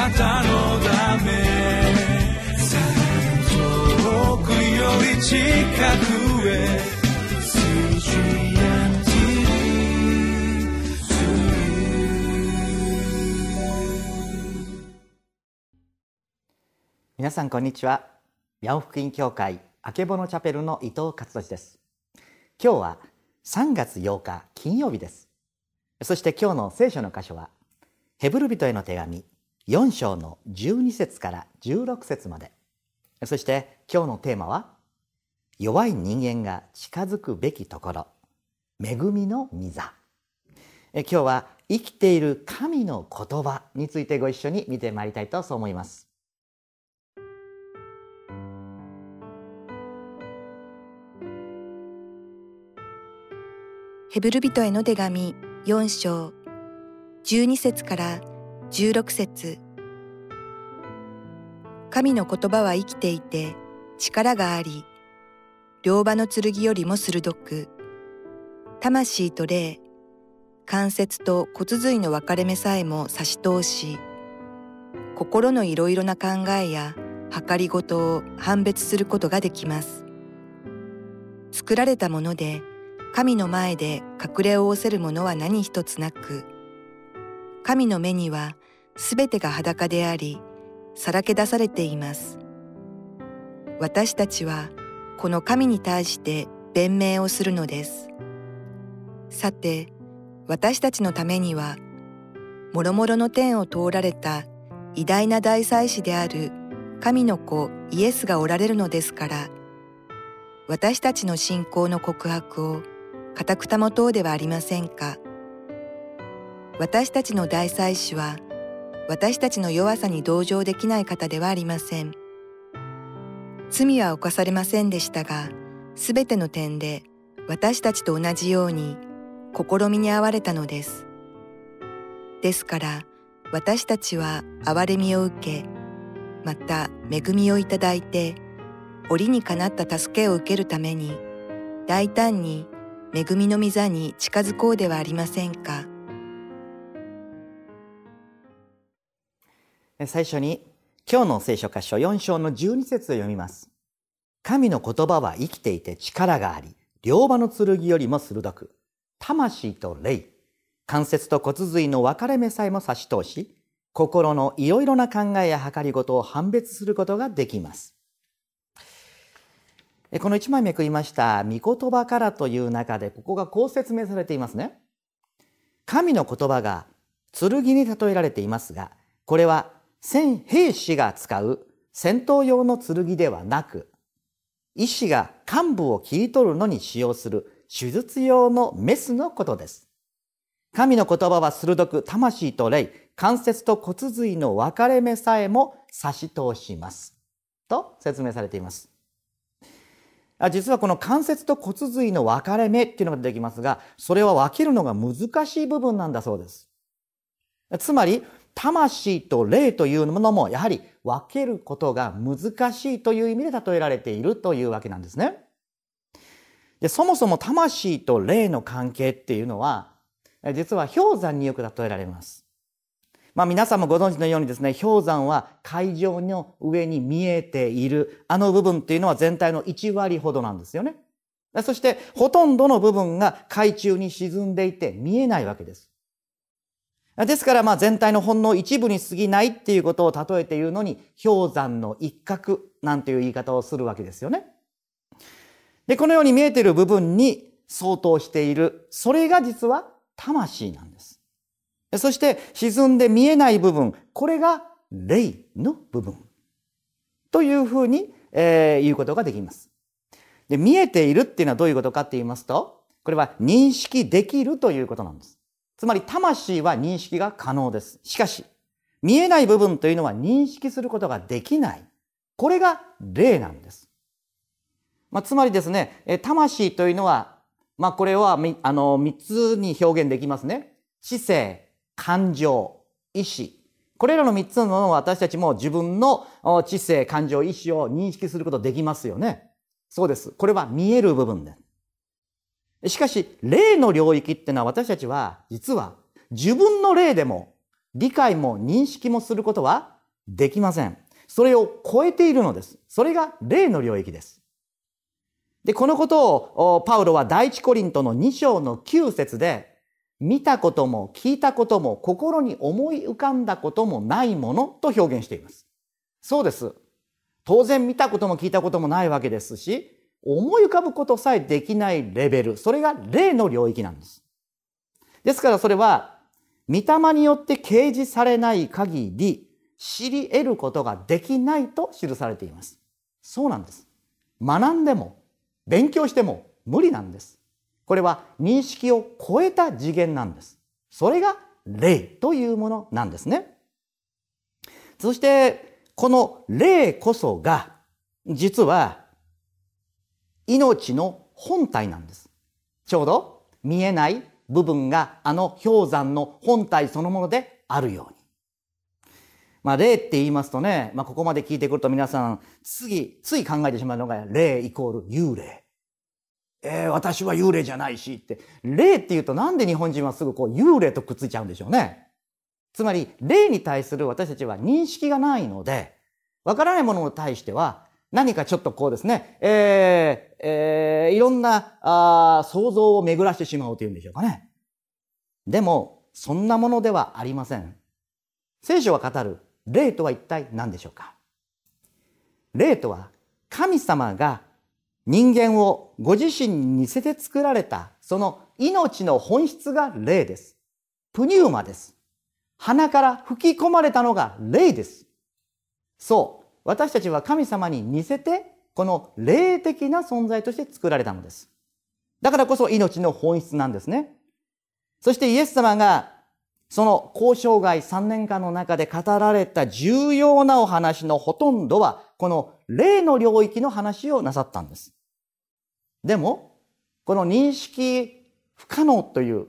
なたのため遠くより近くへ皆さんこんにちは。八尾福音教会あけぼのチャペルの伊藤勝利です。今日は3月8日金曜日です。そして今日の聖書の箇所はヘブル人への手紙4章の12節から16節まで。そして今日のテーマは弱い人間が近づくべきところ恵みの御座。今日は生きている神の言葉についてご一緒に見てまいりたいとそう思います。ヘブル人への手紙4章12節から16節。神の言葉は生きていて力があり両刃の剣よりも鋭く魂と霊関節と骨髄の分かれ目さえも差し通し心のいろいろな考えや計りごとを判別することができます。作られたもので神の前で隠れを仰せるものは何一つなく、神の目にはすべてが裸であり、さらけ出されています。私たちはこの神に対して弁明をするのです。さて、私たちのためには、もろもろの天を通られた偉大な大祭司である神の子イエスがおられるのですから、私たちの信仰の告白を固く保とうではありませんか私たちの大祭司は私たちの弱さに同情できない方ではありません。罪は犯されませんでしたがすべての点で私たちと同じように試みに遭われたのです。ですから私たちは憐れみを受けまた恵みをいただいて折にかなった助けを受けるために大胆に恵みの御座に近づこうではありませんか。最初に今日の聖書箇所4章の12節を読みます神の言葉は生きていて力があり両刃の剣よりも鋭く魂と霊関節と骨髄の分かれ目さえも差し通し心のいろいろな考えや計りごとを判別することができますこの1枚めくりました「御言葉から」という中でここがこう説明されていますね。神の言葉が剣に例えられていますがこれは戦兵士が使う戦闘用の剣ではなく医師が幹部を切り取るのに使用する手術用のメスのことです。神の言葉は鋭く魂と霊、関節と骨髄の分かれ目さえも差し通します。と説明されています。実はこの関節と骨髄の分かれ目っていうのが出てきますが、それは分けるのが難しい部分なんだそうです。つまり、魂と霊というものもやはり分けることが難しいという意味で例えられているというわけなんですね。でそもそも魂と霊の関係っていうのは、実は氷山によく例えられます。まあ皆さんもご存知のようにですね、氷山は海上の上に見えているあの部分っていうのは全体の1割ほどなんですよね。そしてほとんどの部分が海中に沈んでいて見えないわけです。ですからまあ全体のほんの一部に過ぎないっていうことを例えて言うのに氷山の一角なんていう言い方をするわけですよね。で、このように見えている部分に相当している、それが実は魂なんです。そして沈んで見えない部分、これが霊の部分。というふうに、えー、言うことができます。で、見えているっていうのはどういうことかって言いますと、これは認識できるということなんです。つまり魂は認識が可能です。しかし、見えない部分というのは認識することができない。これが霊なんです。まあ、つまりですね、魂というのは、まあ、これは、あの、三つに表現できますね。知性、感情、意志。これらの三つのものを私たちも自分の知性、感情、意志を認識することできますよね。そうです。これは見える部分です。しかし、霊の領域ってのは私たちは実は自分の霊でも理解も認識もすることはできません。それを超えているのです。それが霊の領域です。で、このことをパウロは第一コリントの2章の9節で見たことも聞いたことも心に思い浮かんだこともないものと表現しています。そうです。当然見たことも聞いたこともないわけですし、思い浮かぶことさえできないレベル、それが霊の領域なんです。ですからそれは、御霊によって掲示されない限り、知り得ることができないと記されています。そうなんです。学んでも、勉強しても無理なんです。これは認識を超えた次元なんです。それが霊というものなんですね。そして、この霊こそが、実は、命の本体なんです。ちょうど見えない部分があの氷山の本体そのものであるように。まあ、霊って言いますとね、まあ、ここまで聞いてくると皆さん、次、つい考えてしまうのが、霊イコール幽霊。えー、私は幽霊じゃないしって。霊って言うとなんで日本人はすぐこう幽霊とくっついちゃうんでしょうね。つまり、霊に対する私たちは認識がないので、わからないものに対しては、何かちょっとこうですね、えー、えー、いろんなあ想像を巡らしてしまうというんでしょうかね。でも、そんなものではありません。聖書は語る霊とは一体何でしょうか霊とは神様が人間をご自身に似せて作られたその命の本質が霊です。プニューマです。鼻から吹き込まれたのが霊です。そう。私たちは神様に似せてこの霊的な存在として作られたのです。だからこそ命の本質なんですね。そしてイエス様がその交渉外3年間の中で語られた重要なお話のほとんどは、この霊の領域の話をなさったんです。でも、この認識不可能という、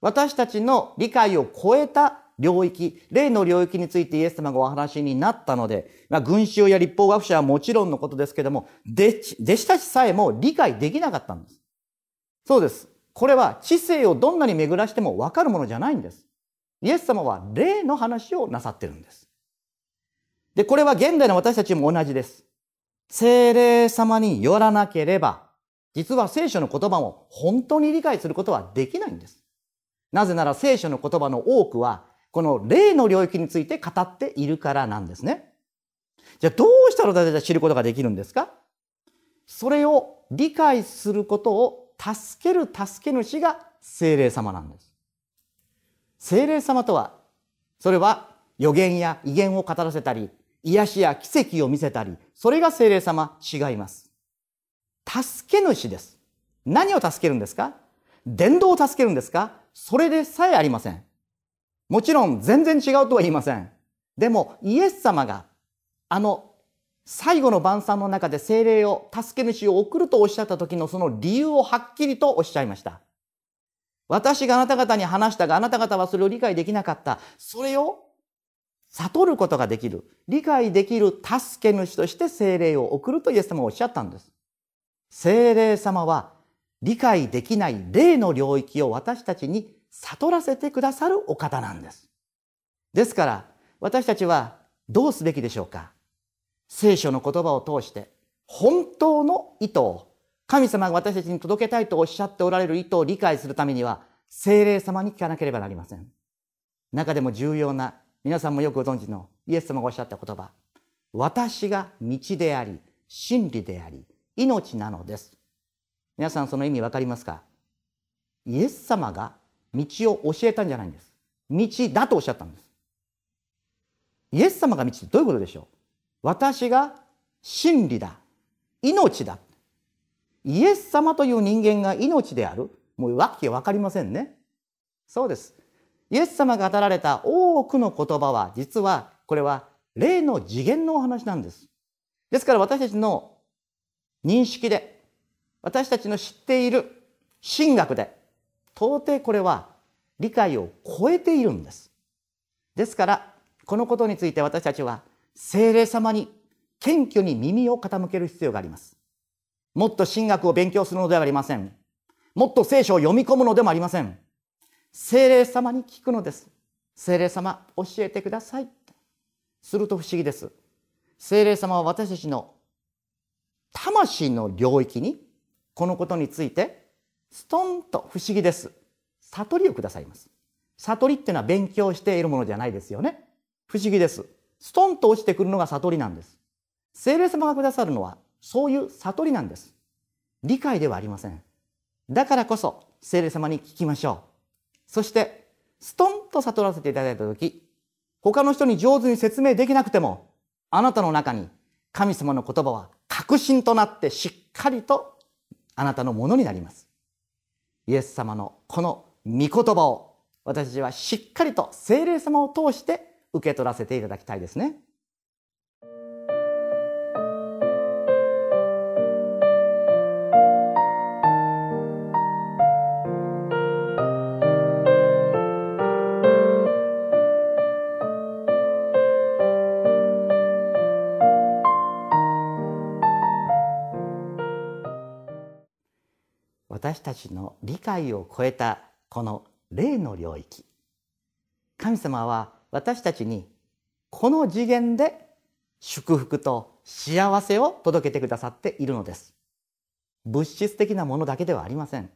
私たちの理解を超えた領域、霊の領域についてイエス様がお話になったので、まあ、群衆や立法学者はもちろんのことですけども、弟子たちさえも理解できなかったんです。そうです。これは知性をどんなに巡らしてもわかるものじゃないんです。イエス様は霊の話をなさってるんです。で、これは現代の私たちも同じです。精霊様によらなければ、実は聖書の言葉を本当に理解することはできないんです。なぜなら聖書の言葉の多くは、この霊の領域について語っているからなんですね。じゃあどうしたら私たち知ることができるんですか？それを理解することを助ける助け主が精霊様なんです。精霊様とは、それは予言や威厳を語らせたり、癒しや奇跡を見せたり、それが精霊様違います。助け主です。何を助けるんですか？伝道を助けるんですか？それでさえありません。もちろん全然違うとは言いません。でもイエス様があの最後の晩餐の中で精霊を助け主を送るとおっしゃった時のその理由をはっきりとおっしゃいました。私があなた方に話したがあなた方はそれを理解できなかった。それを悟ることができる。理解できる助け主として精霊を送るとイエス様はおっしゃったんです。精霊様は理解できない霊の領域を私たちに悟らせてくださるお方なんです。ですから私たちはどうすべきでしょうか？聖書の言葉を通して本当の意図を神様が私たちに届けたいとおっしゃっておられる意図を理解するためには、精霊様に聞かなければなりません。中でも重要な、皆さんもよくご存知のイエス様がおっしゃった言葉。私が道であり、真理であり、命なのです。皆さんその意味わかりますか？イエス様が道を教えたんじゃないんです。道だとおっしゃったんです。イエス様が道ってどういうことでしょう？私が真理だ。命だ。イエス様という人間が命であるもうわけわかりませんね。そうです。イエス様が語られた多くの言葉は実はこれは霊の次元のお話なんです。ですから私たちの認識で私たちの知っている神学で到底これは理解を超えているんです。ですからこのことについて私たちは精霊様に謙虚に耳を傾ける必要があります。もっと神学を勉強するのではありません。もっと聖書を読み込むのでもありません。精霊様に聞くのです。聖霊様教えてくださいすると不思議です聖霊様は私たちの魂の領域にこのことについてストンと不思議です。悟りをくださいます。悟りっていうのは勉強しているものじゃないですよね。不思議です。ストンと落ちてくるのが悟りなんです。聖霊様がくださるのはそういう悟りなんです。理解ではありません。だからこそ聖霊様に聞きましょう。そしてストンと悟らせていただいた時他の人に上手に説明できなくてもあなたの中に神様の言葉は確信となってしっかりとあなたのものになります。イエス様のこの御言葉を私たちはしっかりと聖霊様を通して受け取らせていただきたいですね。私たちの理解を超えたこの霊の領域。神様は私たちにこの次元で祝福と幸せを届けてくださっているのです。物質的なものだけではありません。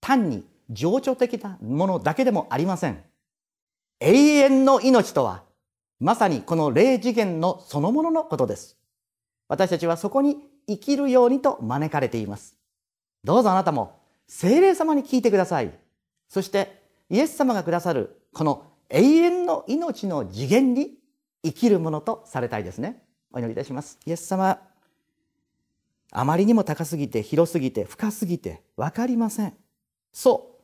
単に情緒的なものだけでもありません。永遠の命とはまさにこの霊次元のそのもののことです。私たちはそこに生きるようにと招かれています。どうぞあなたも精霊様に聞いてください。そしてイエス様がくださるこの永遠の命の次元に生きるものとされたいですね。お祈りいたします。イエス様あまりにも高すぎて広すぎて深すぎて分かりません。そう。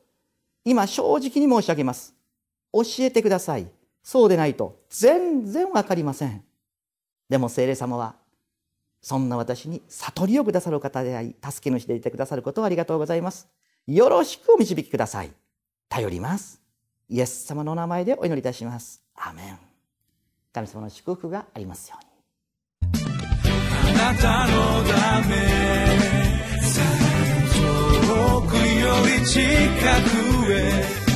今正直に申し上げます。教えてください。そうでないと全然分かりません。でも聖霊様はそんな私に悟りをくださる方であり助け主でいてくださることをありがとうございます。よろしくお導きください。頼ります。イエス様のお名前でお祈りいたします。アメン。神様の祝福がありますように。あなたのため遠くより近くへ